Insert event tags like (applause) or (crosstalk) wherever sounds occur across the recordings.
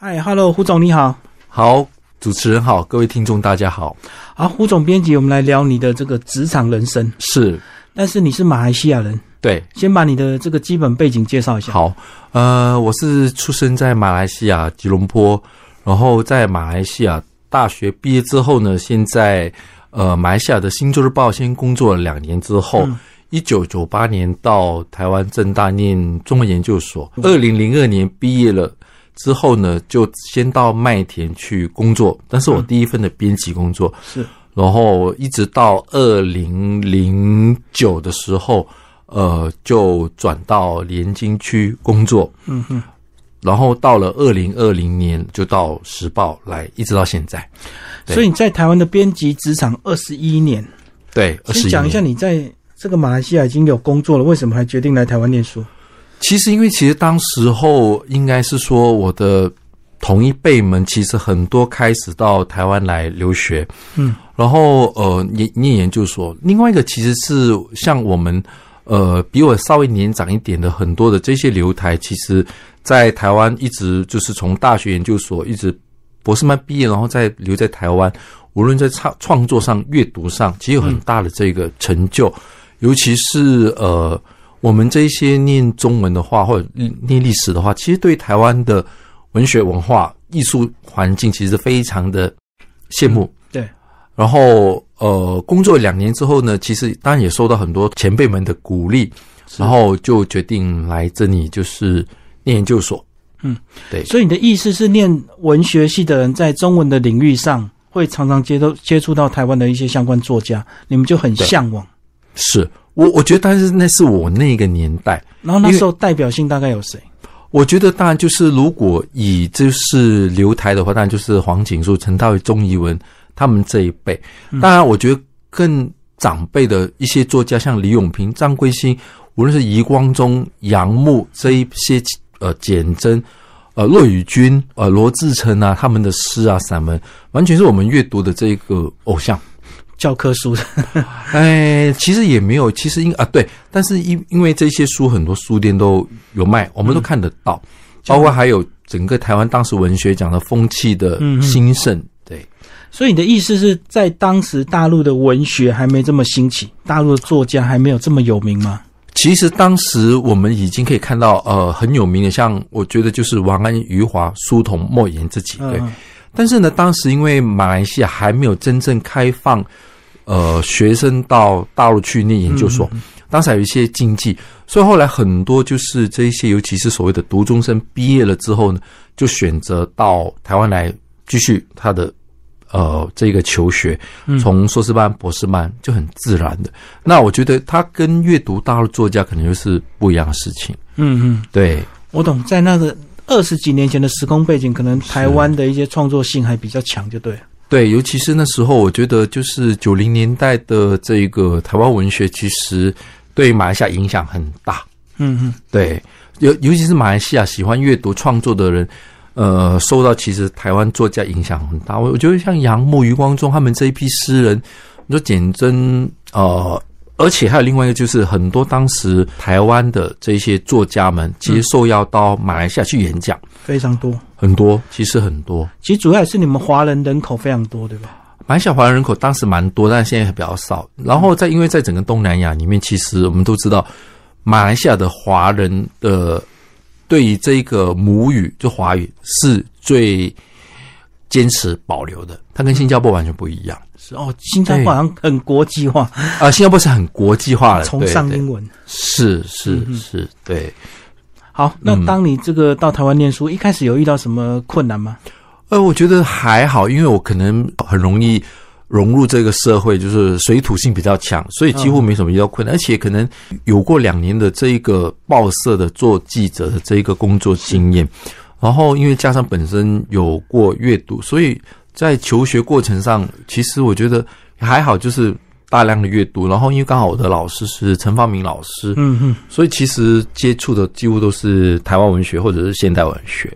嗨，Hello，胡总你好。好，主持人好，各位听众大家好。啊，胡总编辑，我们来聊你的这个职场人生。是，但是你是马来西亚人，对，先把你的这个基本背景介绍一下。好，呃，我是出生在马来西亚吉隆坡，然后在马来西亚大学毕业之后呢，现在呃马来西亚的《新洲日报》先工作了两年之后，一九九八年到台湾正大念中文研究所，二零零二年毕业了。之后呢，就先到麦田去工作，但是我第一份的编辑工作是，然后一直到二零零九的时候，呃，就转到连经区工作，嗯哼，然后到了二零二零年就到时报来，一直到现在。所以你在台湾的编辑职场二十一年，对，先讲一下你在这个马来西亚已经有工作了，为什么还决定来台湾念书？其实，因为其实当时候应该是说，我的同一辈们其实很多开始到台湾来留学，嗯，然后呃念念研究所。另外一个其实是像我们呃比我稍微年长一点的很多的这些留台，其实在台湾一直就是从大学研究所一直博士班毕业，然后再留在台湾，无论在创创作上、阅读上，其实有很大的这个成就，尤其是呃。我们这些念中文的话，或者念历史的话，其实对台湾的文学文化、艺术环境，其实非常的羡慕。对。然后，呃，工作两年之后呢，其实当然也受到很多前辈们的鼓励，然后就决定来这里，就是念研究所。嗯，对。所以你的意思是，念文学系的人在中文的领域上，会常常接触接触到台湾的一些相关作家，你们就很向往。是。我我觉得，但是那是我那个年代。然后那时候代表性大概有谁？我觉得当然就是，如果以就是留台的话，当然就是黄景书、陈道伟、钟怡文他们这一辈。当然，我觉得更长辈的一些作家，像李永平、张贵兴，无论是余光中、杨牧这一些，呃，简真、呃，骆宇君、呃，罗志成啊，他们的诗啊、散文，完全是我们阅读的这个偶像。教科书，(laughs) 哎，其实也没有，其实应啊对，但是因因为这些书很多书店都有卖，我们都看得到，包括还有整个台湾当时文学奖的风气的兴盛，对。所以你的意思是在当时大陆的文学还没这么兴起，大陆的作家还没有这么有名吗？其实当时我们已经可以看到，呃，很有名的，像我觉得就是王安、余华、苏童、莫言这几对。但是呢，当时因为马来西亚还没有真正开放。呃，学生到大陆去念研究所，当时还有一些禁忌，所以后来很多就是这一些，尤其是所谓的读中生毕业了之后呢，就选择到台湾来继续他的呃这个求学，从硕士班、博士班就很自然的。那我觉得他跟阅读大陆作家可能就是不一样的事情。嗯嗯，对，我懂，在那个二十几年前的时空背景，可能台湾的一些创作性还比较强，就对了。对，尤其是那时候，我觉得就是九零年代的这个台湾文学，其实对马来西亚影响很大。嗯嗯，对，尤尤其是马来西亚喜欢阅读创作的人，呃，受到其实台湾作家影响很大。我我觉得像杨牧、余光中他们这一批诗人，你说简真，呃。而且还有另外一个，就是很多当时台湾的这些作家们，其实受邀到马来西亚去演讲，非常多，很多，其实很多。其实主要也是你们华人人口非常多，对吧？马来西亚华人人口当时蛮多，但现在比较少。然后在因为在整个东南亚里面，其实我们都知道，马来西亚的华人的对于这个母语就华语是最坚持保留的，它跟新加坡完全不一样。哦，新加坡好像很国际化啊！新加坡是很国际化的，崇尚英文，是是是，对。好，那当你这个到台湾念书，一开始有遇到什么困难吗？呃，我觉得还好，因为我可能很容易融入这个社会，就是水土性比较强，所以几乎没什么遇到困难。而且可能有过两年的这一个报社的做记者的这一个工作经验，然后因为加上本身有过阅读，所以。在求学过程上，其实我觉得还好，就是大量的阅读。然后因为刚好我的老师是陈方明老师，嗯哼，所以其实接触的几乎都是台湾文学或者是现代文学。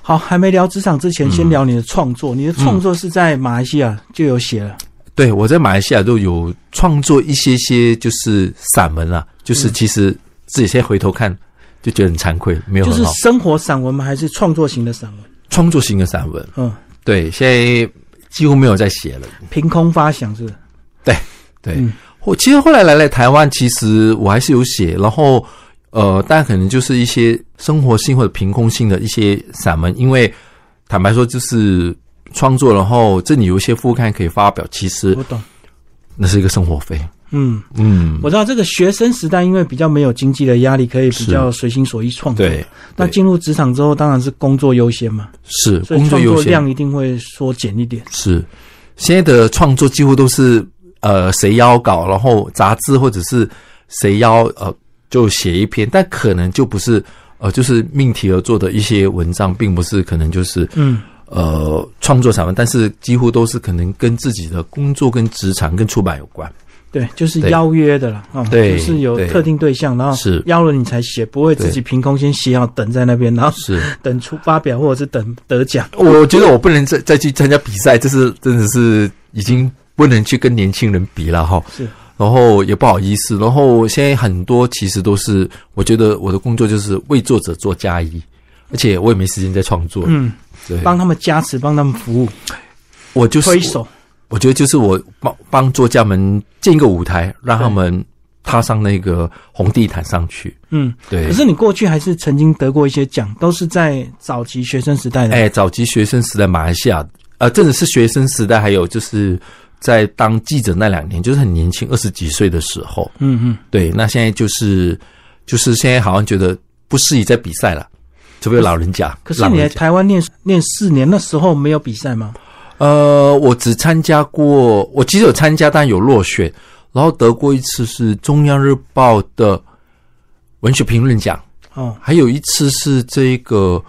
好，还没聊职场之前，先聊你的创作。你的创作是在马来西亚就有写了？对，我在马来西亚都有创作一些些，就是散文啊，就是其实自己先回头看就觉得很惭愧，没有就是生活散文吗？还是创作型的散文？创作型的散文。嗯，对，现在几乎没有在写了。凭空发想是？对，嗯我其实后来来来台湾，其实我还是有写，然后呃，但可能就是一些生活性或者凭空性的一些散文，因为坦白说就是创作，然后这里有一些副刊可以发表，其实我懂。那是一个生活费。嗯，嗯，我知道这个学生时代，因为比较没有经济的压力，可以比较随心所欲创作。对，那进入职场之后，当然是工作优先嘛，是所以工作优先。创作量一定会缩减一点。是。现在的创作几乎都是呃谁邀稿，然后杂志或者是谁邀呃就写一篇，但可能就不是呃就是命题而做的一些文章，并不是可能就是嗯，呃创作散文，但是几乎都是可能跟自己的工作、跟职场、跟出版有关。对，就是邀约的啦，啊、对就是有特定对象，然后是邀了你才写，不会自己凭空先写好等在那边，然后是，(laughs) 等出发表或者是等得奖。我觉得我不能再再去参加比赛，这是真的是已经不能去跟年轻人比了哈。是，然后也不好意思，然后现在很多其实都是，我觉得我的工作就是为作者做加一，而且我也没时间在创作。嗯，对，帮他们加持，帮他们服务，我就是推手。我觉得就是我帮帮作家们建一个舞台，让他们踏上那个红地毯上去。嗯，对，可是你过去还是曾经得过一些奖，都是在早期学生时代的。哎，早期学生时代马来西亚，呃，真的是学生时代，还有就是在当记者那两年，就是很年轻，二十几岁的时候。嗯嗯，对，那现在就是就是现在好像觉得不适宜在比赛了，除非老人家。可是你在台湾念念四年，那时候没有比赛吗？呃，我只参加过，我其实有参加，但有落选，然后得过一次是中央日报的文学评论奖，哦，还有一次是这个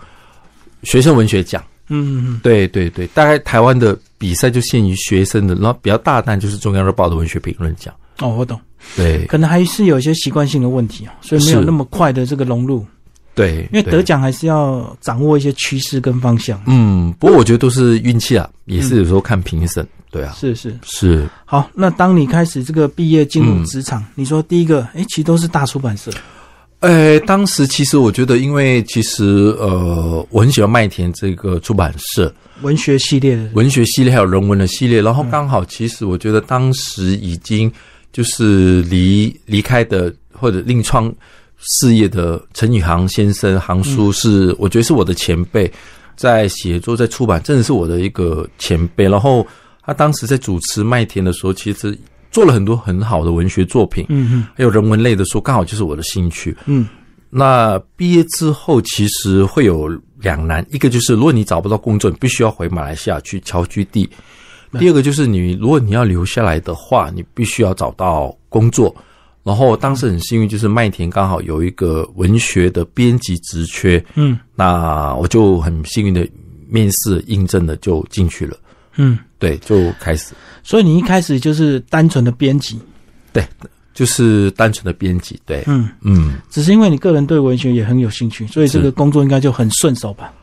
学生文学奖。嗯嗯对对对，大概台湾的比赛就限于学生的，然后比较大胆就是中央日报的文学评论奖。嗯，哦，我懂，对可能还是有一些习惯性的问题啊，所以没有那么快的这个融入。对，因为得奖还是要掌握一些趋势跟方向。嗯，不过我觉得都是运气啊，也是有时候看评审。对啊，是是，是。好，那当你开始这个毕业进入嗯职场，你说第一个，哎，其实都是大出版社。呃，当时其实我觉得，因为其实呃，我很喜欢麦田这个出版社文学系列，文学系列还有人文的系列，然后刚好其实我觉得当时已经就是离离开的或者另创事业的陈宇航先生，航叔是、我觉得是我的前辈，在写作在出版真的是我的一个前辈，然后他当时在主持麦田的时候，其实做了很多很好的文学作品，嗯嗯。还有人文类的书，刚好就是我的兴趣。嗯。那毕业之后，其实会有两难，一个就是如果你找不到工作，你必须要回马来西亚去侨居地；第二个就是你如果你要留下来的话，你必须要找到工作。然后当时很幸运，就是麦田刚好有一个文学的编辑职缺，嗯那我就很幸运的面试应征了，就进去了。嗯，对，就开始所以你一开始就是单纯的编辑，对就是单纯的编辑。对，嗯，嗯。只是因为你个人对文学也很有兴趣，所以这个工作应该就很顺手吧？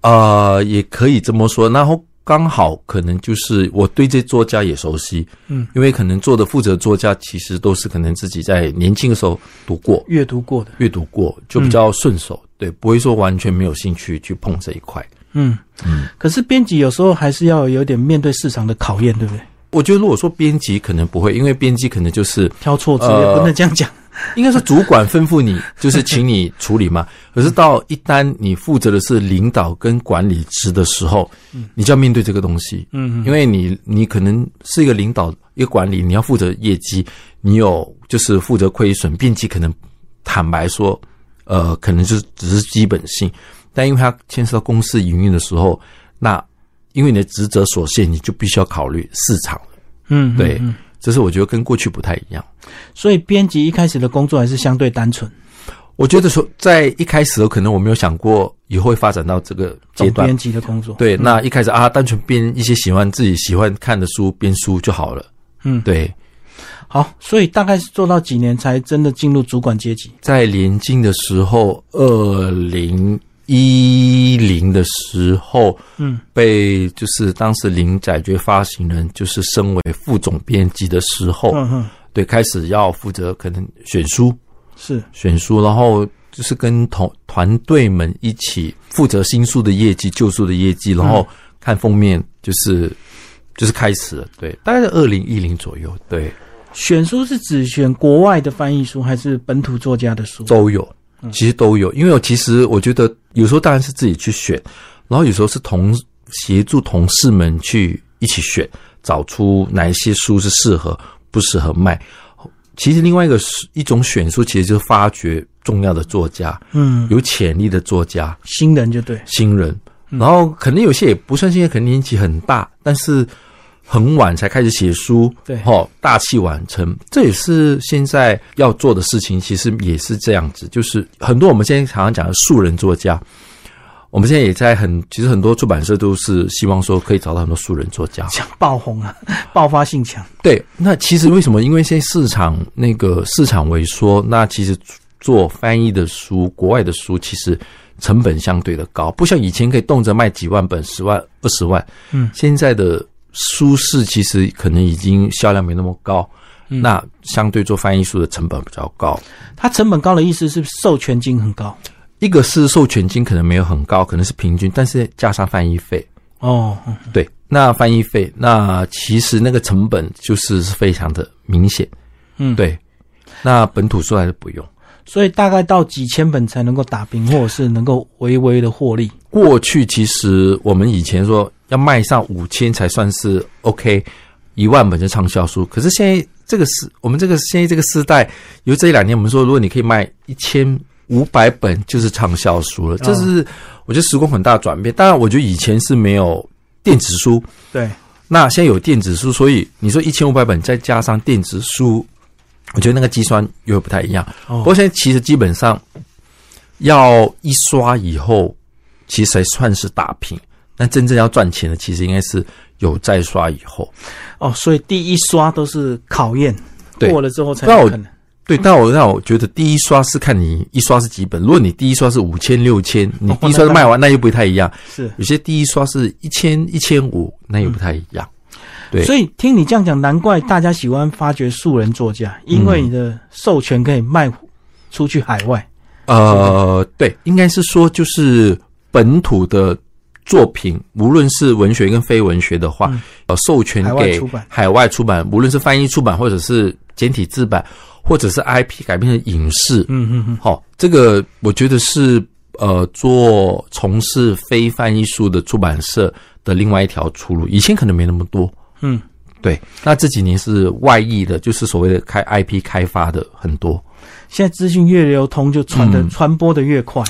呃，也可以这么说。然后刚好可能就是我对这作家也熟悉，嗯，因为可能做的负责作家其实都是可能自己在年轻的时候读过、阅读过的，阅读过，就比较顺手，对，不会说完全没有兴趣去碰这一块。嗯嗯，可是编辑有时候还是要有点面对市场的考验，对不对？我觉得如果说编辑可能不会，因为编辑可能就是挑错字呃也不能这样讲。应该说主管吩咐你，就是请你处理嘛。(laughs) 可是到一旦你负责的是领导跟管理职的时候，你就要面对这个东西。嗯因为你你可能是一个领导一个管理，你要负责业绩，你有就是负责亏损，并且可能坦白说，呃，可能就是只是基本性，但因为它牵涉到公司营运的时候，那因为你的职责所限，你就必须要考虑市场。嗯，对嗯嗯这是我觉得跟过去不太一样。所以编辑一开始的工作还是相对单纯，我觉得说在一开始可能我没有想过以后会发展到这个阶段总编，辑的工作。对，嗯那一开始啊，单纯编一些喜欢自己喜欢看的书，编书就好了。嗯，对，好，所以大概是做到几年才真的进入主管阶级？在联经的时候，二零一零的时候，嗯被就是当时林仔爵发行人就是升为副总编辑的时候，嗯嗯，对，开始要负责可能选书，是选书，然后就是跟同团队们一起负责新书的业绩、旧书的业绩，然后看封面，就是就是开始了。对，大概在二零一零左右。对，选书是只选国外的翻译书，还是本土作家的书？都有，其实都有。因为我其实我觉得有时候当然是自己去选，然后有时候是同协助同事们去一起选，找出哪一些书是适合、不适合卖。其实另外一个是一种选书，其实就是发掘重要的作家，嗯，有潜力的作家，新人就对，新人。然后可能有些也不算新人，可能年纪很大，但是很晚才开始写书，对，哦，大器晚成，这也是现在要做的事情。其实也是这样子，就是很多我们现在常常讲的素人作家。我们现在也在很，其实很多出版社都是希望说可以找到很多素人作家，想爆红啊，(laughs) 爆发性强。对，那其实为什么？因为现在市场那个市场萎缩，那其实做翻译的书，国外的书其实成本相对的高，不像以前可以动辄卖几万本、十万、二十万。嗯，现在的书市其实可能已经销量没那么高，那相对做翻译书的成本比较高。它成本高的意思是授权金很高。一个是授权金可能没有很高，可能是平均，但是加上翻译费哦，对，那翻译费，那其实那个成本就是非常的明显，嗯，对，那本土书还是不用，所以大概到几千本才能够打平，或者是能够微微的获利。过去其实我们以前说要卖上五千才算是 OK，一万本的畅销书，可是现在这个时，我们这个现在这个时代，由这一两年我们说，如果你可以卖一千。五百本就是畅销书了，这是我觉得时空很大的转变。当然，我觉得以前是没有电子书，对，那现在有电子书，所以你说一千五百本再加上电子书，我觉得那个计算又不太一样。不过现在其实基本上要一刷以后，其实才算是打平。但真正要赚钱的，其实应该是有再刷以后。哦，所以第一刷都是考验，过了之后才可能。对，但我让我觉得第一刷是看你一刷是几本。如果你第一刷是五千六千，你第一刷卖完，那又不太一样。是有些第一刷是一千一千五，那又不太一样。对，所以听你这样讲，难怪大家喜欢发掘素人作家，因为你的授权可以卖出去海外。呃，对，应该是说就是本土的作品，无论是文学跟非文学的话，呃，授权给海外出版，无论是翻译出版或者是简体字版。或者是 IP 改编成影视，嗯嗯嗯，好，这个我觉得是呃做从事非翻译书的出版社的另外一条出路。以前可能没那么多，嗯，对。那这几年是外溢的，就是所谓的开 IP 开发的很多。现在资讯越流通，就传的传播的越快。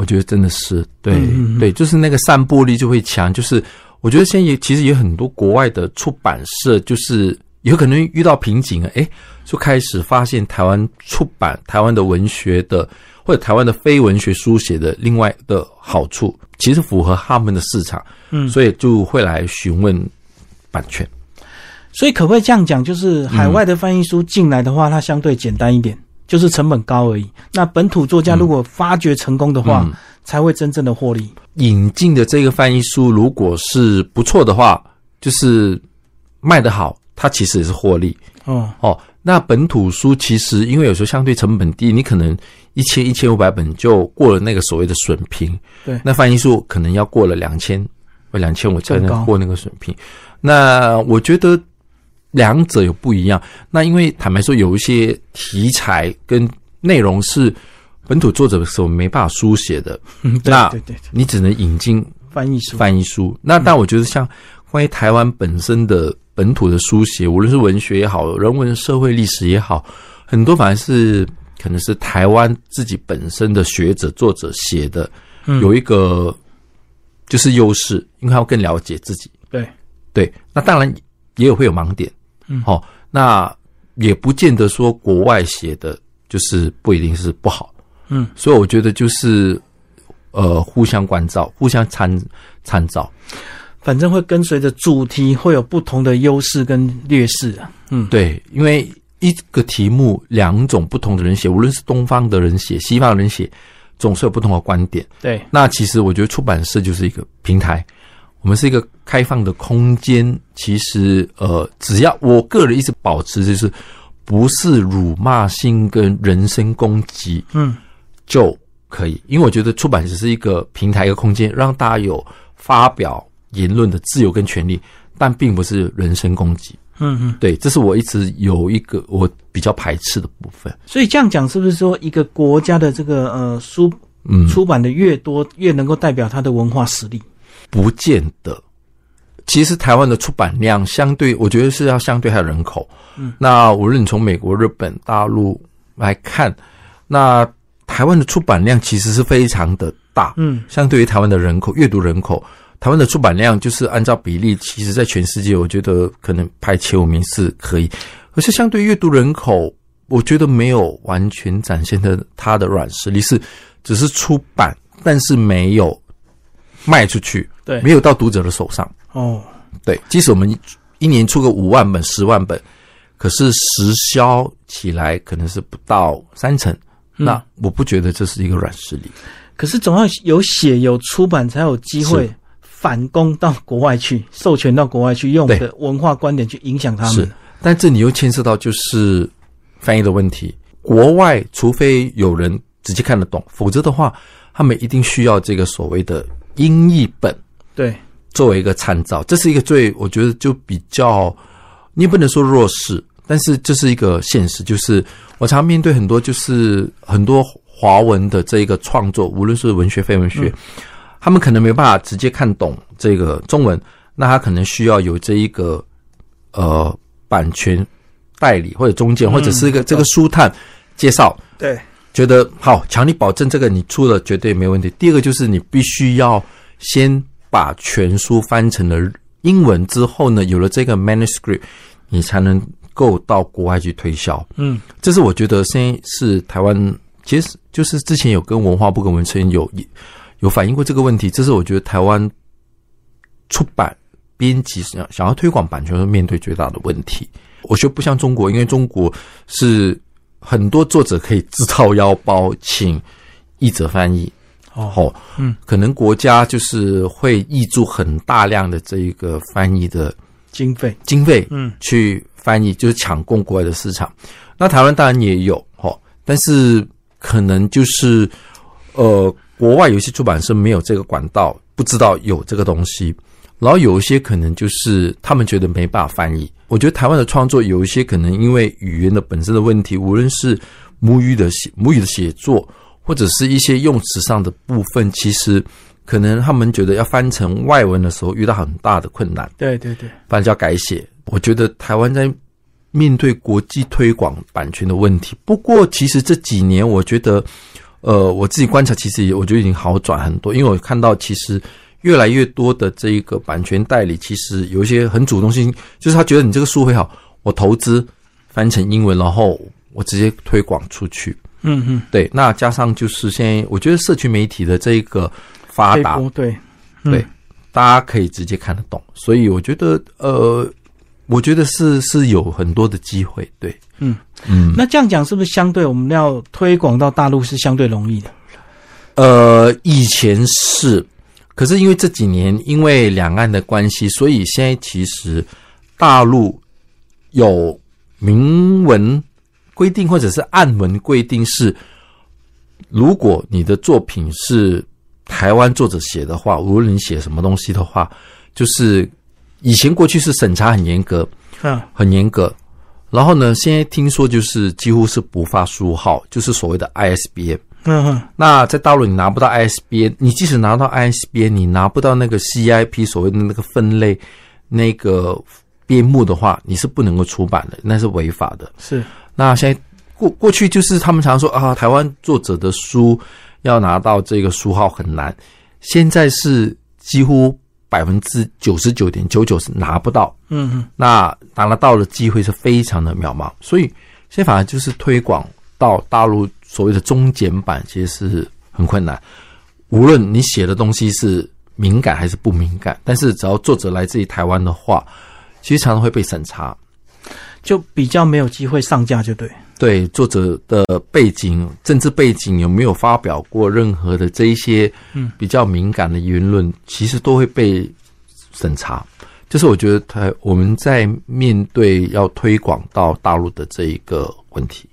对，我觉得真的是对对，就是那个散播力就会强。就是我觉得现在也其实有很多国外的出版社，就是有可能遇到瓶颈啊，哎。就开始发现台湾出版台湾的文学的或者台湾的非文学书写的另外的好处，其实符合他们的市场，嗯，所以就会来询问版权。所以可不可以这样讲，就是海外的翻译书进来的话，它相对简单一点，就是成本高而已。那本土作家如果发掘成功的话，才会真正的获利。引进的这个翻译书如果是不错的话，就是卖得好，它其实也是获利。哦哦。那本土书其实因为有时候相对成本低，你可能一千一千五百本就过了那个所谓的损平。对，那翻译书可能要过了两千或两千五才能过那个损平。那我觉得两者有不一样。那因为坦白说，有一些题材跟内容是本土作者的时候没办法书写的，那对对，你只能引进翻译书。翻译书。那但我觉得像关于台湾本身的。本土的书写，无论是文学也好，人文社会历史也好，很多反而是可能是台湾自己本身的学者作者写的，有一个就是优势，因为他要更了解自己。对对，那当然也有会有盲点。嗯，好，那也不见得说国外写的就是不一定是不好。嗯，所以我觉得就是呃，互相关照，互相参参照。反正会跟随着主题，会有不同的优势跟劣势啊。嗯，对，因为一个题目两种不同的人写，无论是东方的人写、西方的人写，总是有不同的观点。对，那其实我觉得出版社就是一个平台，我们是一个开放的空间。其实，呃，只要我个人一直保持就是不是辱骂性跟人身攻击，嗯，就可以，因为我觉得出版只是一个平台、一个空间，让大家有发表言论的自由跟权利，但并不是人身攻击。嗯嗯，对，这是我一直有一个我比较排斥的部分。所以这样讲，是不是说一个国家的这个呃书嗯，出版的越多，越能够代表它的文化实力？不见得。其实台湾的出版量相对，我觉得是要相对它的人口。嗯，那无论从美国、日本、大陆来看，那台湾的出版量其实是非常的大。嗯相对于台湾的人口、阅读人口，台湾的出版量就是按照比例，其实在全世界，我觉得可能排前五名是可以。可是相对阅读人口，我觉得没有完全展现的它的软实力，是只是出版，但是没有卖出去，对没有到读者的手上。哦，对，即使我们一一年出个五万本、十万本，可是实销起来可能是不到三成。嗯那我不觉得这是一个软实力。可是总要有写有出版，才有机会是反攻到国外去，授权到国外去，用我的文化观点去影响他们是们。，但这里又牵涉到就是翻译的问题。国外除非有人直接看得懂，否则的话，他们一定需要这个所谓的英译本对，作为一个参照。这是一个最我觉得就比较，你也不能说弱势，但是这是一个现实。就是我常面对很多就是很多华文的这一个创作，无论是文学、非文学，他们可能没办法直接看懂这个中文，那他可能需要有这一个呃版权代理或者中介，嗯或者是一个懂这个书探介绍，对，觉得好，强力保证这个你出了绝对没问题。第二个就是你必须要先把全书翻成了英文之后呢，有了这个 manuscript，你才能够到国外去推销。嗯，这是我觉得现在是台湾，其实就是之前有跟文化部跟文成有有反映过这个问题。这是我觉得台湾出版编辑想想要推广版权，会面对最大的问题。我觉得不像中国，因为中国是很多作者可以自掏腰包请译者翻译。哦，哦，嗯，可能国家就是会挹注很大量的这一个翻译的经费，经费，嗯，去翻译，就是抢攻国外的市场。那台湾当然也有哈，但是可能就是呃，国外有一些出版社没有这个管道，不知道有这个东西，然后有一些可能就是他们觉得没办法翻译。我觉得台湾的创作有一些可能因为语言的本身的问题，无论是母语的写母语的写作，或者是一些用词上的部分，其实可能他们觉得要翻成外文的时候遇到很大的困难。对对对，反正就要改写。我觉得台湾在面对国际推广版权的问题，不过其实这几年我觉得，呃，我自己观察，其实也我觉得已经好转很多，因为我看到其实越来越多的这一个版权代理，其实有一些很主动性，就是他觉得你这个书会好，我投资翻成英文，然后我直接推广出去。嗯嗯，对，那加上就是现在，我觉得社区媒体的这一个发达，对，嗯。对，大家可以直接看得懂，所以我觉得，呃，我觉得是是有很多的机会，对，嗯。嗯，那这样讲是不是相对我们要推广到大陆是相对容易的？呃，以前是，可是因为这几年因为两岸的关系，所以现在其实大陆有明文规定或者是暗文规定是，如果你的作品是台湾作者写的话，无论你写什么东西的话，就是以前过去是审查很严格，嗯，很严格。然后呢，现在听说就是几乎是不发书号，就是所谓的 ISBN。嗯嗯，那在大陆你拿不到 ISBN，你即使拿到 ISBN，你拿不到那个 CIP 所谓的那个分类那个编目的话，你是不能够出版的，那是违法的。是，那现在过过去就是他们常说啊，台湾作者的书要拿到这个书号很难，现在是几乎百分之九十九点九九是拿不到。嗯嗯，那拿得到的机会是非常的渺茫，所以现在反而就是推广到大陆所谓的中简版，其实是很困难。无论你写的东西是敏感还是不敏感，但是只要作者来自于台湾的话，其实常常会被审查。就比较没有机会上架，就对。对作者的背景、政治背景有没有发表过任何的这一些嗯比较敏感的言论，其实都会被审查。就是我觉得他我们在面对要推广到大陆的这一个问题。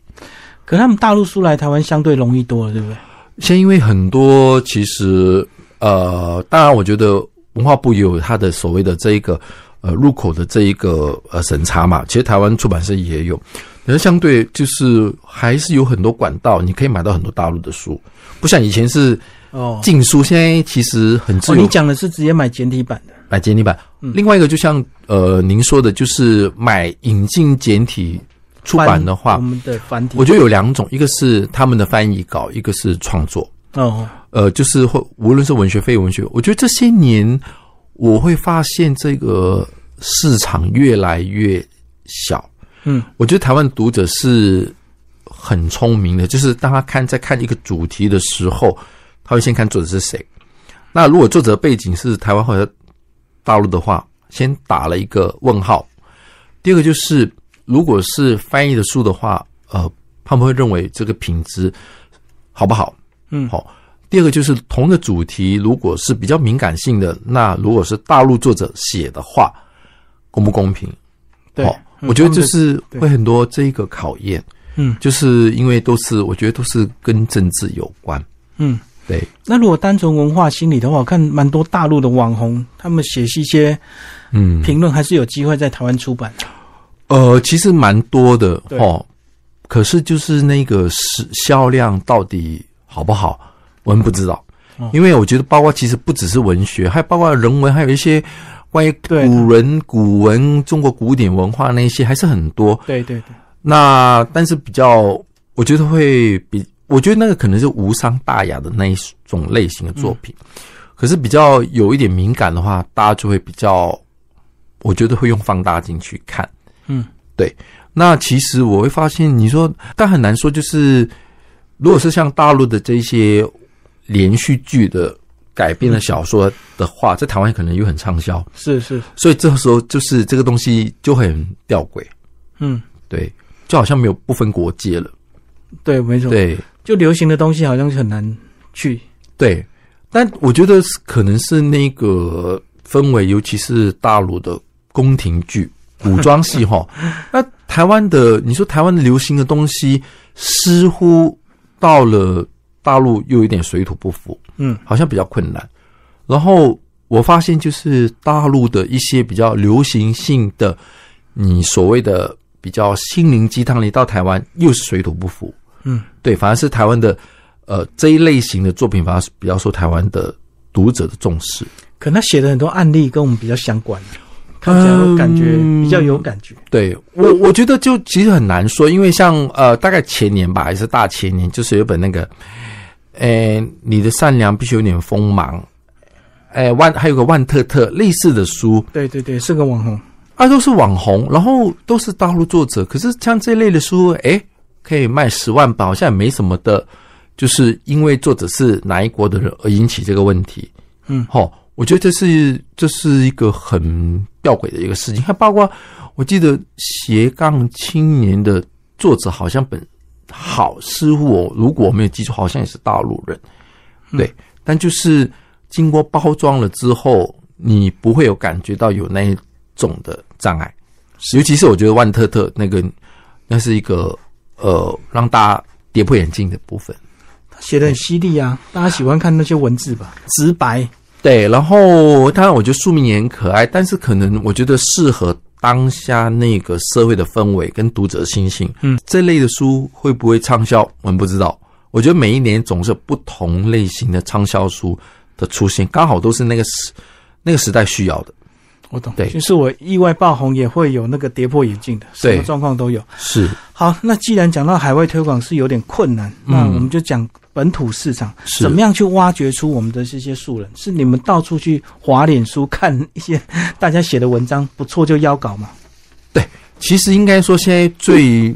可他们大陆书来台湾相对容易多了，对不对？现在因为很多其实呃，当然我觉得文化部也有它的所谓的这一个呃入口的这一个呃审查嘛，其实台湾出版社也有，可是相对就是还是有很多管道，你可以买到很多大陆的书，不像以前是哦，禁书，现在其实很自哦，你讲的是直接买简体版的，买简体版。嗯。另外一个就像呃您说的，就是买引进简体出版的话我，们的繁体，我觉得有两种，一个是他们的翻译稿，一个是创作。哦，呃，就是会无论是文学非文学，我觉得这些年我会发现这个市场越来越小。嗯，我觉得台湾读者是很聪明的，就是当他看在看一个主题的时候，他会先看作者是谁。那如果作者背景是台湾或者大陆的话，先打了一个问号。第二个就是，如果是翻译的书的话，呃，他们会认为这个品质好不好？嗯好。第二个就是同一个主题，如果是比较敏感性的，那如果是大陆作者写的话，公不公平？对我觉得就是会很多这一个考验，嗯。就是因为都是我觉得都是跟政治有关。嗯。对，那如果单纯文化心理的话，我看蛮多大陆的网红，他们写一些嗯，评论，还是有机会在台湾出版的。呃，其实蛮多的对。哦，可是就是那个是销量到底好不好，我们不知道，哦。因为我觉得包括其实不只是文学，还包括人文，还有一些关于古人、古文、中国古典文化那些还是很多。对对对，那但是比较，我觉得会比，我觉得那个可能是无伤大雅的那一种类型的作品。可是比较有一点敏感的话，大家就会比较，我觉得会用放大镜去看。嗯，对。那其实我会发现，你说，但很难说，就是如果是像大陆的这些连续剧的改编的小说的话，在台湾可能又很畅销，是是，所以这个时候就是这个东西就很吊诡。嗯，对，就好像没有不分国界了。对，没错，对。就流行的东西好像很难去，对，但我觉得可能是那个氛围，尤其是大陆的宫廷剧、(laughs) 古装戏哈。那台湾的，你说台湾的流行的东西，似乎到了大陆又有点水土不服，嗯，好像比较困难。然后我发现，就是大陆的一些比较流行性的，你所谓的比较心灵鸡汤，你到台湾又是水土不服。嗯，对，反而是台湾的呃这一类型的作品，反而是比较受台湾的读者的重视。可能他写的很多案例跟我们比较相关，看起来我感觉嗯比较有感觉。对我，我觉得就其实很难说，因为像呃，大概前年吧，还是大前年，就是有本那个，呃，你的善良必须有点锋芒，哎、万还有个万特特类似的书，对对对，是个网红，啊，都是网红，然后都是大陆作者，可是像这类的书，哎，可以卖十万本，好像也没什么的，就是因为作者是哪一国的人而引起这个问题。嗯好、我觉得这是这是一个很吊诡的一个事情。还包括我记得斜杠青年的作者好像本好似乎我如果我没有记错，好像也是大陆人，对，但就是经过包装了之后，你不会有感觉到有那一种的障碍。尤其是我觉得万特特那个，那是一个呃让大家跌破眼镜的部分。他写的很犀利啊，大家喜欢看那些文字吧，直白。对，然后当然我觉得书名也很可爱，但是可能我觉得适合当下那个社会的氛围跟读者的心情。嗯，这类的书会不会畅销，我们不知道。我觉得每一年总是不同类型的畅销书的出现，刚好都是那个时那个时代需要的。我懂，对就是我意外爆红也会有那个跌破眼镜的，什么状况都有。是好，那既然讲到海外推广是有点困难，嗯那我们就讲本土市场，是怎么样去挖掘出我们的这些素人？是你们到处去划脸书看一些 (laughs) 大家写的文章不错就邀稿吗？其实应该说，现在最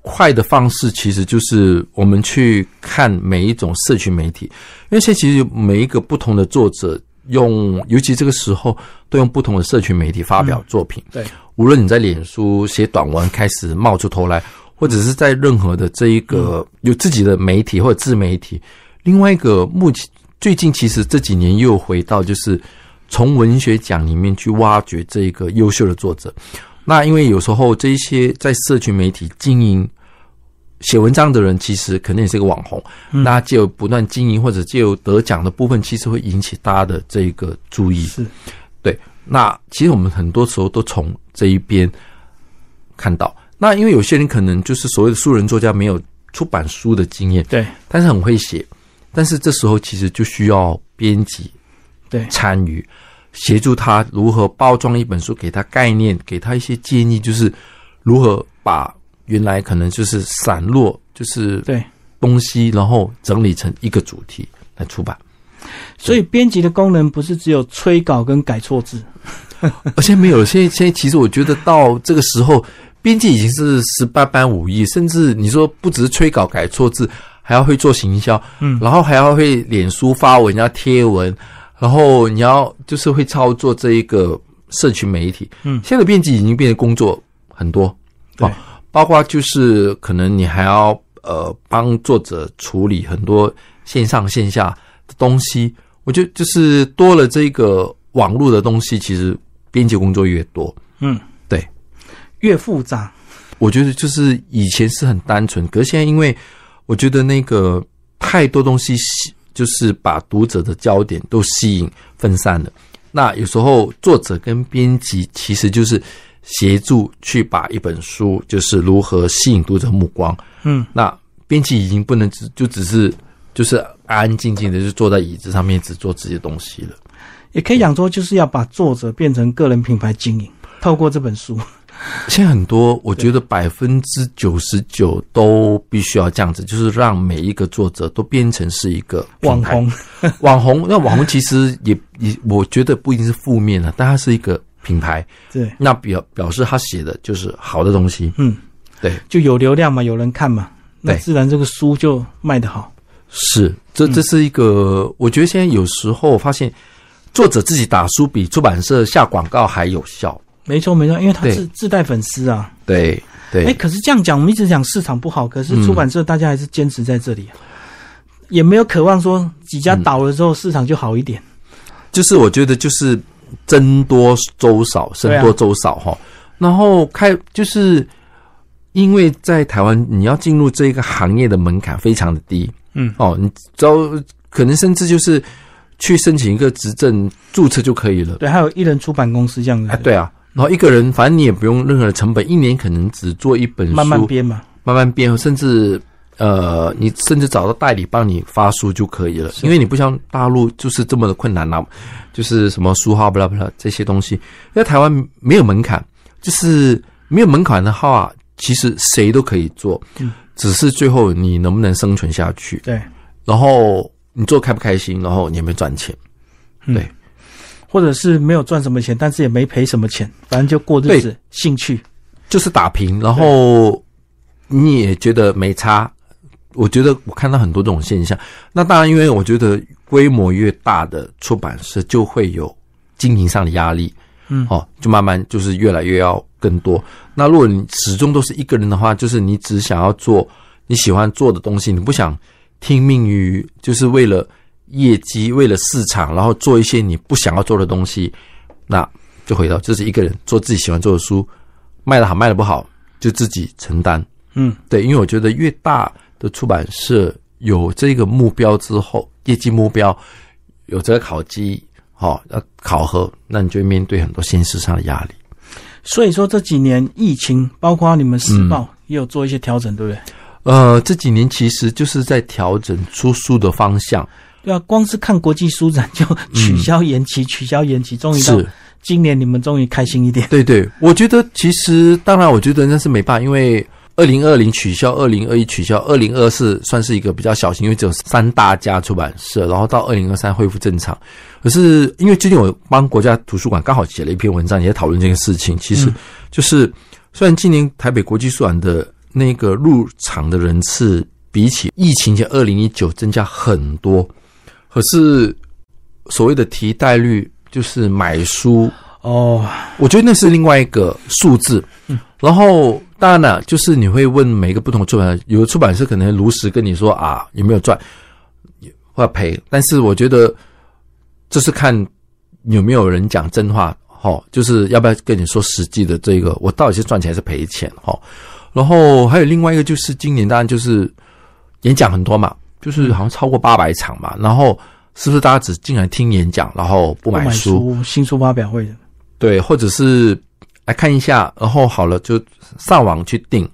快的方式，其实就是我们去看每一种社群媒体，因为现在其实每一个不同的作者用，尤其这个时候都用不同的社群媒体发表作品。对，无论你在脸书写短文开始冒出头来，或者是在任何的这一个有自己的媒体或者自媒体，另外一个目前最近其实这几年又回到就是从文学奖里面去挖掘这一个优秀的作者。那因为有时候这一些在社群媒体经营写文章的人其实肯定也是一个网红，那借由不断经营或者借由得奖的部分，其实会引起大家的这个注意。是，对。那其实我们很多时候都从这一边看到。那因为有些人可能就是所谓的素人作家，没有出版书的经验，对，但是很会写。但是这时候其实就需要编辑对参与，协助他如何包装一本书，给他概念，给他一些建议，就是如何把。原来可能就是散落，就是对东西，然后整理成一个主题来出版。所以编辑的功能不是只有催稿跟改错字，(laughs) 而且没有。现在现在其实我觉得到这个时候，编辑已经是十八般武艺，甚至你说不只是催稿改错字，还要会做行销，嗯，然后还要会脸书发文要贴文，然后你要就是会操作这一个社群媒体，嗯，现在编辑已经变得工作很多，对。包括就是可能你还要呃帮作者处理很多线上线下的东西，我觉得就是多了这个网络的东西，其实编辑工作越多，嗯，对，越复杂。我觉得就是以前是很单纯，可是现在因为我觉得那个太多东西吸，就是把读者的焦点都吸引分散了。那有时候作者跟编辑其实就是。协助去把一本书，就是如何吸引读者目光。嗯，那编辑已经不能只就只是就是安安静静的就坐在椅子上面只做这些东西了。也可以讲说，就是要把作者变成个人品牌经营，透过这本书。现在很多，我觉得百分之九十九都必须要这样子，就是让每一个作者都变成是一个网红。网红，那网红其实也也，我觉得不一定是负面的，但它是一个。品牌对，那表表示他写的就是好的东西，嗯，对，就有流量嘛，有人看嘛，那自然这个书就卖得好。是，这这是一个，我觉得现在有时候发现，作者自己打书比出版社下广告还有效。没错没错，因为他是自带粉丝啊。对对。哎，可是这样讲，我们一直讲市场不好，可是出版社大家还是坚持在这里，也没有渴望说几家倒了之后市场就好一点。就是我觉得就是。僧多粥少，僧多粥少哈。然后开就是因为在台湾，你要进入这个行业的门槛非常的低，嗯哦，你招可能甚至就是去申请一个执证注册就可以了。对，还有一人出版公司这样子。哎，对啊，然后一个人反正你也不用任何的成本，一年可能只做一本书，慢慢编嘛，慢慢编，甚至。呃，你甚至找到代理帮你发书就可以了，因为你不像大陆就是这么的困难呐，就是什么书号不啦不啦这些东西，因为台湾没有门槛，就是没有门槛的话，其实谁都可以做，只是最后你能不能生存下去，对，然后你做开不开心，然后你有没有赚钱，对，或者是没有赚什么钱，但是也没赔什么钱，反正就过日子，兴趣。就是打平，然后你也觉得没差。我觉得我看到很多这种现象，那当然，因为我觉得规模越大的出版社就会有经营上的压力，嗯，哦，就慢慢就是越来越要更多。那如果你始终都是一个人的话，就是你只想要做你喜欢做的东西，你不想听命于就是为了业绩、为了市场，然后做一些你不想要做的东西，那就回到就是一个人做自己喜欢做的书，卖的好卖的不好就自己承担，嗯，对，因为我觉得越大。的出版社有这个目标之后，业绩目标有这个考绩，好要考核，那你就面对很多现实上的压力。所以说这几年疫情，包括你们时报也有做一些调整，对不对？呃，这几年其实就是在调整出书的方向。对啊，光是看国际书展就取消延期，取消延期，终于到今年你们终于开心一点。对对，我觉得其实当然，我觉得那是没办法，因为。二零二零取消，二零二一取消，二零二四算是一个比较小型，因为只有三大家出版社，然后到二零二三恢复正常。可是因为最近我帮国家图书馆刚好写了一篇文章，也在讨论这件事情。其实就是虽然今年台北国际书展的那个入场的人次比起疫情前二零一九增加很多，可是所谓的提代率就是买书哦，我觉得那是另外一个数字。嗯，然后。当然了，就是你会问每个不同的出版社，有的出版社可能如实跟你说啊，有没有赚，或赔。但是我觉得这是看有没有人讲真话，哈，就是要不要跟你说实际的这个，我到底是赚钱还是赔钱，哈。然后还有另外一个就是今年当然就是演讲很多嘛，就是好像超过八百场嘛。然后是不是大家只进来听演讲，然后不买书？新书发表会的，对，或者是来看一下，然后好了就上网去订。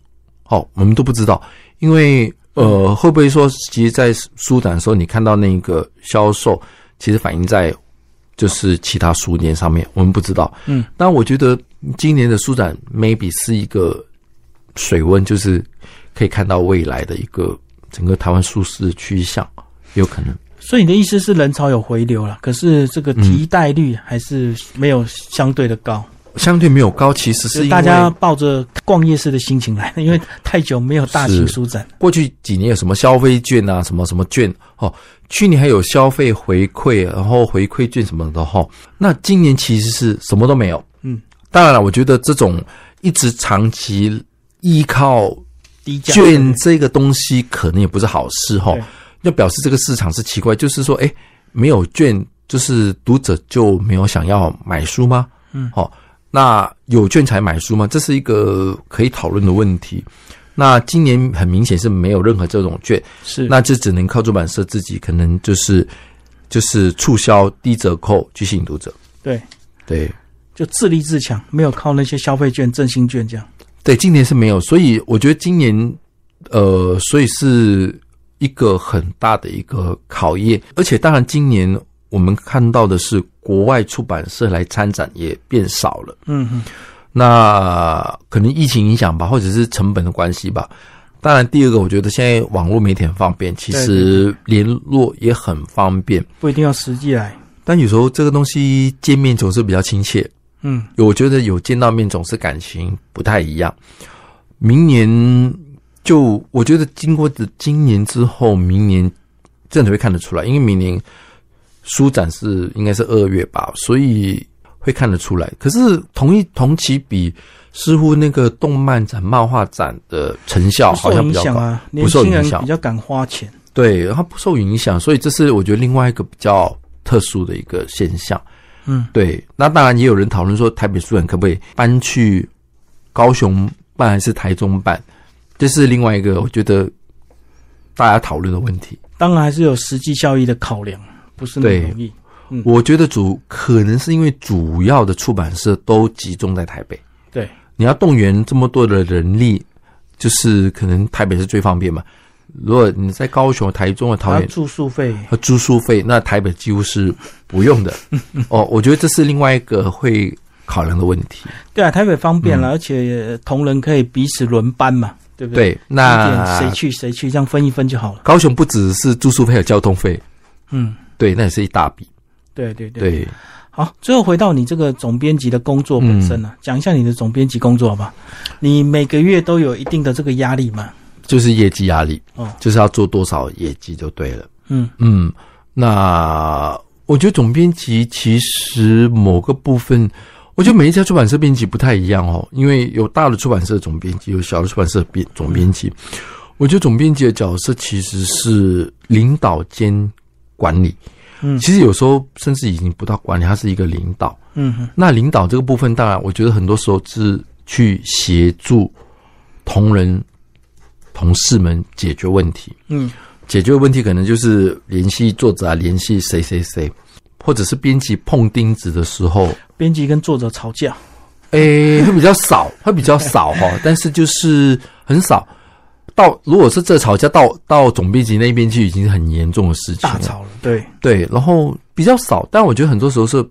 哦，我们都不知道，因为呃，会不会说，其实，在书展的时候，你看到那个销售，其实反映在就是其他书店上面，我们不知道。嗯，但我觉得今年的书展 maybe 是一个水温，就是可以看到未来的一个整个台湾书市的趋向，有可能。所以你的意思是人潮有回流了，可是这个替代率还是没有相对的高。相对没有高，其实是大家抱着逛夜市的心情来，因为太久没有大型书展。过去几年有什么消费券啊，什么什么券哦，去年还有消费回馈，然后回馈券什么的哈。那今年其实是什么都没有。嗯，当然了，我觉得这种一直长期依靠低券这个东西，可能也不是好事哈。要表示这个市场是奇怪，就是说，哎，没有券，就是读者就没有想要买书吗？嗯，好。那有券才买书吗？这是一个可以讨论的问题。那今年很明显是没有任何这种券，是那就只能靠出版社自己，可能就是就是促销低折扣去吸引读者。对对，就自立自强，没有靠那些消费券、振兴券这样。对，今年是没有，所以我觉得今年呃，所以是一个很大的一个考验，而且当然今年。我们看到的是国外出版社来参展也变少了，嗯嗯，那可能疫情影响吧，或者是成本的关系吧。当然，第二个我觉得现在网络媒体很方便，其实联络也很方便，不一定要实际来。但有时候这个东西见面总是比较亲切，嗯，我觉得有见到面总是感情不太一样。明年就我觉得经过的今年之后，明年真的会看得出来，因为明年。书展是应该是二月吧，所以会看得出来。可是同一同期比，似乎那个动漫展、漫画展的成效好像比较高，不受影响，比较敢花钱。对，它不受影响，所以这是我觉得另外一个比较特殊的一个现象。嗯，对。那当然也有人讨论说，台北书展可不可以搬去高雄办还是台中办？这是另外一个我觉得大家讨论的问题。当然还是有实际效益的考量。不是那么容易。嗯，我觉得主可能是因为主要的出版社都集中在台北。对，你要动员这么多的人力，就是可能台北是最方便嘛。如果你在高雄、台中、桃园，住宿费和住宿费，那台北几乎是不用的。(laughs) 哦，我觉得这是另外一个会考量的问题。对啊，台北方便了，而且同仁可以彼此轮班嘛，对不对？对，那谁去谁去，这样分一分就好了。高雄不只是住宿费和交通费，嗯。对，那也是一大笔。对对对。对，好，最后回到你这个总编辑的工作本身呢，讲一下你的总编辑工作好吧？你每个月都有一定的这个压力吗？就是业绩压力哦，就是要做多少业绩就对了。嗯嗯，那我觉得总编辑其实某个部分，我觉得每一家出版社编辑不太一样哦，因为有大的出版社总编辑，有小的出版社编总编辑。我觉得总编辑的角色其实是领导兼。管理，嗯，其实有时候甚至已经不到管理，他是一个领导，嗯哼，那领导这个部分，当然我觉得很多时候是去协助同仁、同事们解决问题，嗯，解决问题可能就是联系作者啊，联系谁谁谁，或者是编辑碰钉子的时候，编辑跟作者吵架，诶，会比较少，会比较少哈，但是就是很少。到如果是这吵架到到总编辑那边去，已经是很严重的事情，大吵了。对对，然后比较少，但我觉得很多时候是，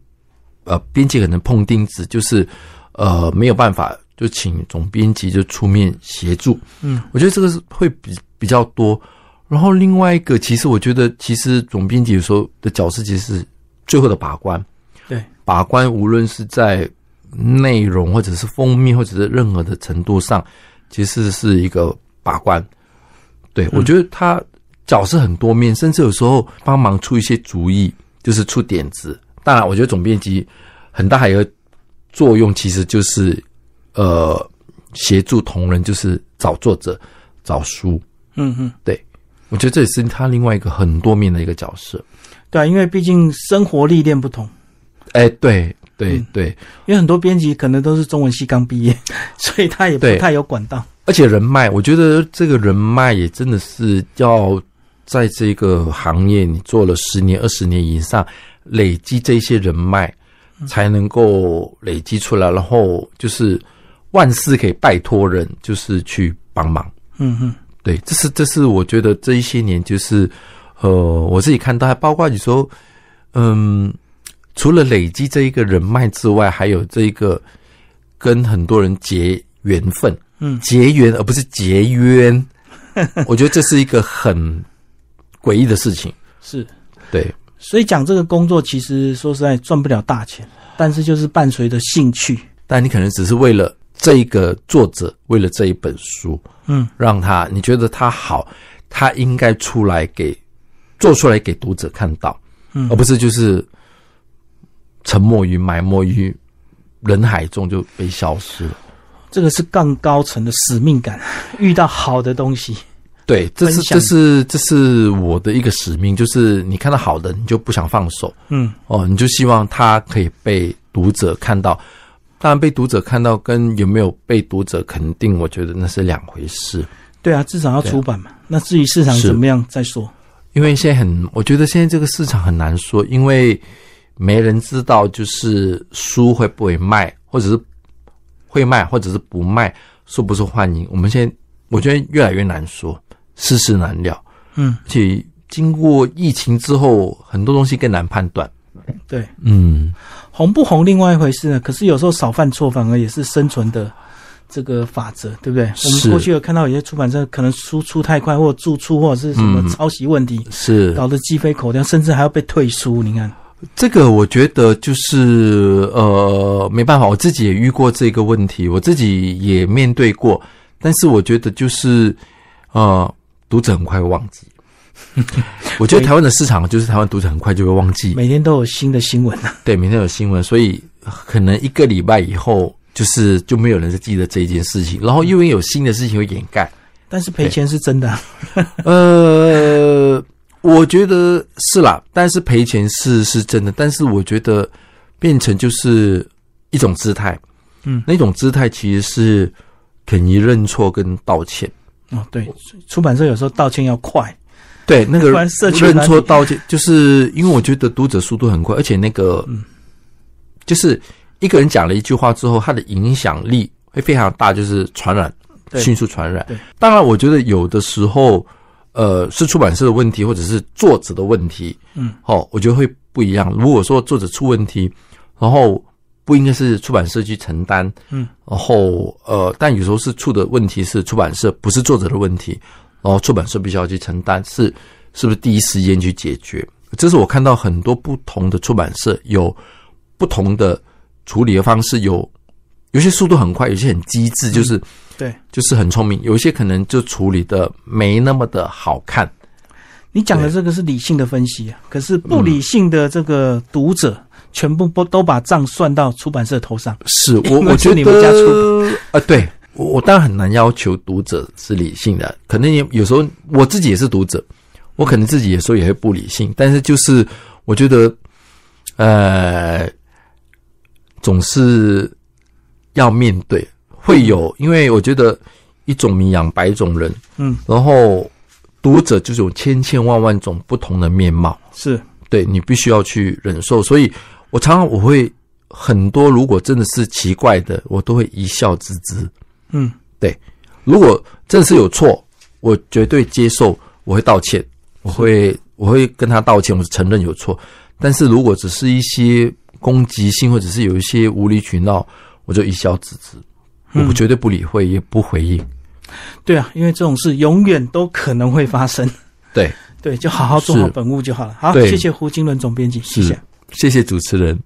呃，编辑可能碰钉子，就是呃没有办法，就请总编辑就出面协助。嗯，我觉得这个是会比比较多。然后另外一个，其实我觉得，其实总编辑有时候的角色其实是最后的把关。对，把关无论是在内容，或者是封面，或者是任何的程度上，其实是一个。把关，对我觉得他角色很多面，甚至有时候帮忙出一些主意，就是出点子。当然，我觉得总编辑很大一个作用，其实就是呃协助同仁，就是找作者、找书。嗯嗯，对，我觉得这也是他另外一个很多面的一个角色。对啊，因为毕竟生活历练不同。哎，对对对，因为很多编辑可能都是中文系刚毕业，所以他也不太有管道。而且人脉，我觉得这个人脉也真的是要在这个行业你做了十年、二十年以上，累积这些人脉，才能够累积出来，然后就是万事可以拜托人，就是去帮忙。嗯嗯，对，这是这是我觉得这一些年就是，呃，我自己看到，还包括你说，嗯，除了累积这一个人脉之外，还有这一个跟很多人结缘分，嗯结缘而不是结冤，(laughs) 我觉得这是一个很诡异的事情。是。对，所以讲这个工作，其实说实在赚不了大钱，但是就是伴随着兴趣。但你可能只是为了这一个作者，为了这一本书，嗯，让他你觉得他好，他应该出来给做出来给读者看到，嗯而不是就是沉没于埋没于人海中就被消失了。这个是更高层的使命感，(laughs) 遇到好的东西，对，这是这是这是我的一个使命，就是你看到好的，你就不想放手嗯，哦，你就希望它可以被读者看到。当然，被读者看到跟有没有被读者肯定，我觉得那是两回事。对啊，至少要出版嘛。那至于市场怎么样再说。因为现在很，我觉得现在这个市场很难说，因为没人知道就是书会不会卖，或者是会卖，或者是不卖，受不受欢迎。我们现在我觉得越来越难说，世事难料，嗯，而且经过疫情之后，很多东西更难判断。对，嗯，红不红另外一回事呢。可是有时候少犯错，反而也是生存的这个法则，对不对？我们是过去有看到有些出版社可能输出太快，或者注出，或者是什么嗯抄袭问题，是搞得鸡飞狗跳，甚至还要被退书。你看，这个，我觉得就是呃，没办法，我自己也遇过这个问题，我自己也面对过，但是我觉得就是呃，读者很快会忘记。(laughs) 我觉得台湾的市场就是台湾读者很快就会忘记，每天都有新的新闻。对，每天有新闻，所以可能一个礼拜以后，就是就没有人再记得这一件事情，然后因为有新的事情会掩盖。但是赔钱是真的啊、呃，我觉得是啦，但是赔钱是是真的，但是我觉得变成就是一种姿态，嗯。那种姿态其实是肯于认错跟道歉。哦，对，出版社有时候道歉要快，对，那个认错道歉，就是因为我觉得读者速度很快，而且那个，嗯。就是一个人讲了一句话之后，他的影响力会非常大，就是传染，迅速传染。对。当然，我觉得有的时候，呃，是出版社的问题，或者是作者的问题，嗯，哦，我觉得会不一样。如果说作者出问题，然后不应该是出版社去承担，嗯，然后呃，但有时候是出的问题是出版社，不是作者的问题，然后出版社必须要去承担，是是不是第一时间去解决？这是我看到很多不同的出版社有不同的处理的方式，有有些速度很快，有些很机智，就是对就是很聪明，有一些可能就处理的没那么的好看。你讲的这个是理性的分析啊，可是不理性的这个读者，全部不都把账算到出版社头上。是我 (laughs) 我觉得你们家得啊、对我我当然很难要求读者是理性的，可能也有时候我自己也是读者，我可能自己有时候也会不理性，但是就是我觉得，呃，总是要面对，会有，因为我觉得一种名养百种人，嗯，然后读者就是有千千万万种不同的面貌。是，对你必须要去忍受。所以我常常我会很多，如果真的是奇怪的，我都会一笑置之。嗯，对如果真的是有错，我绝对接受，我会道歉，我会我会跟他道歉，我承认有错。但是如果只是一些攻击性，或者是有一些无理取闹，我就一笑置之，我绝对不理会，也不回应。对啊，因为这种事永远都可能会发生。(laughs) 对，对，就好好做好本务就好了。好，谢谢胡金伦总编辑，谢谢。谢谢主持人。